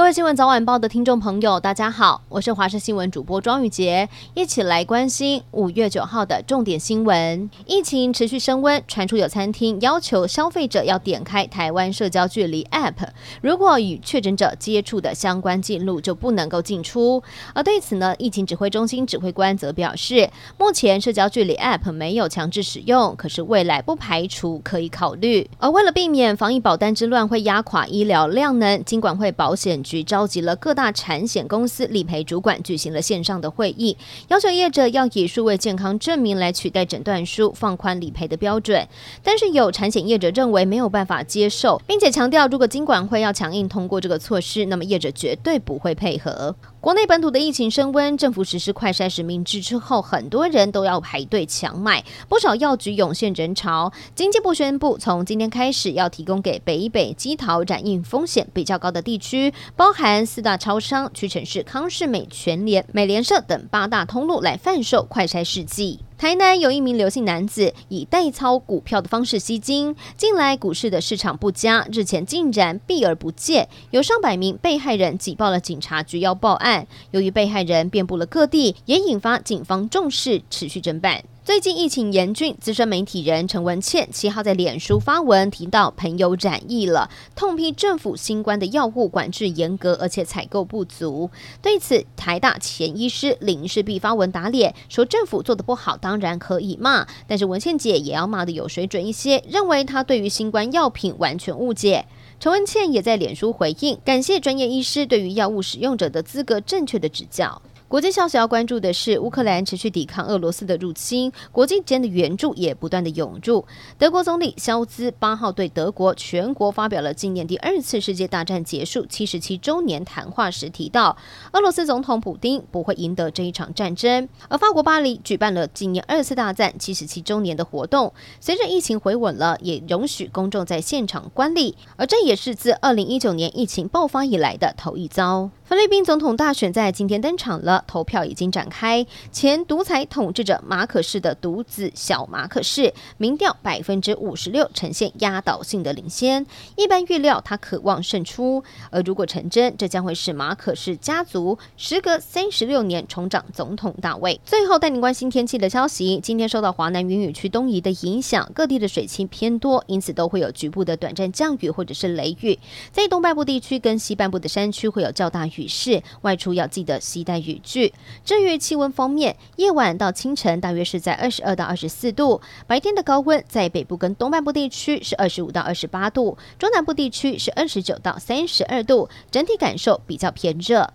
各位新闻早晚报的听众朋友，大家好，我是华视新闻主播庄宇杰，一起来关心五月九号的重点新闻。疫情持续升温，传出有餐厅要求消费者要点开台湾社交距离 App，如果与确诊者接触的相关记录就不能够进出。而对此呢，疫情指挥中心指挥官则表示，目前社交距离 App 没有强制使用，可是未来不排除可以考虑。而为了避免防疫保单之乱会压垮医疗量能，金管会保险局召集了各大产险公司理赔主管，举行了线上的会议，要求业者要以数位健康证明来取代诊断书，放宽理赔的标准。但是有产险业者认为没有办法接受，并且强调，如果金管会要强硬通过这个措施，那么业者绝对不会配合。国内本土的疫情升温，政府实施快筛实名制之后，很多人都要排队抢买，不少药局涌现人潮。经济部宣布，从今天开始要提供给北北基桃染疫风险比较高的地区，包含四大超商、屈臣氏、康士美、全联、美联社等八大通路来贩售快筛试剂。台南有一名刘姓男子以代操股票的方式吸金，近来股市的市场不佳，日前竟然避而不见，有上百名被害人挤爆了警察局要报案。由于被害人遍布了各地，也引发警方重视，持续侦办。最近疫情严峻，资深媒体人陈文茜七号在脸书发文提到朋友染疫了，痛批政府新冠的药物管制严格，而且采购不足。对此，台大前医师林氏璧发文打脸，说政府做得不好，当然可以骂，但是文茜姐也要骂得有水准一些，认为她对于新冠药品完全误解。陈文茜也在脸书回应，感谢专业医师对于药物使用者的资格正确的指教。国际消息要关注的是，乌克兰持续抵抗俄罗斯的入侵，国际间的援助也不断的涌入。德国总理肖兹八号对德国全国发表了纪念第二次世界大战结束七十七周年谈话时提到，俄罗斯总统普丁不会赢得这一场战争。而法国巴黎举办了纪念二次大战七十七周年的活动，随着疫情回稳了，也容许公众在现场观礼，而这也是自二零一九年疫情爆发以来的头一遭。菲律宾总统大选在今天登场了，投票已经展开。前独裁统治者马可仕的独子小马可仕，民调百分之五十六呈现压倒性的领先。一般预料他渴望胜出，而如果成真，这将会是马可仕家族时隔三十六年重掌总统大位。最后带您关心天气的消息，今天受到华南云雨区东移的影响，各地的水汽偏多，因此都会有局部的短暂降雨或者是雷雨。在东半部地区跟西半部的山区会有较大雨。雨势，外出要记得携带雨具。至于气温方面，夜晚到清晨大约是在二十二到二十四度，白天的高温在北部跟东半部地区是二十五到二十八度，中南部地区是二十九到三十二度，整体感受比较偏热。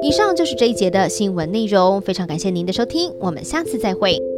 以上就是这一节的新闻内容，非常感谢您的收听，我们下次再会。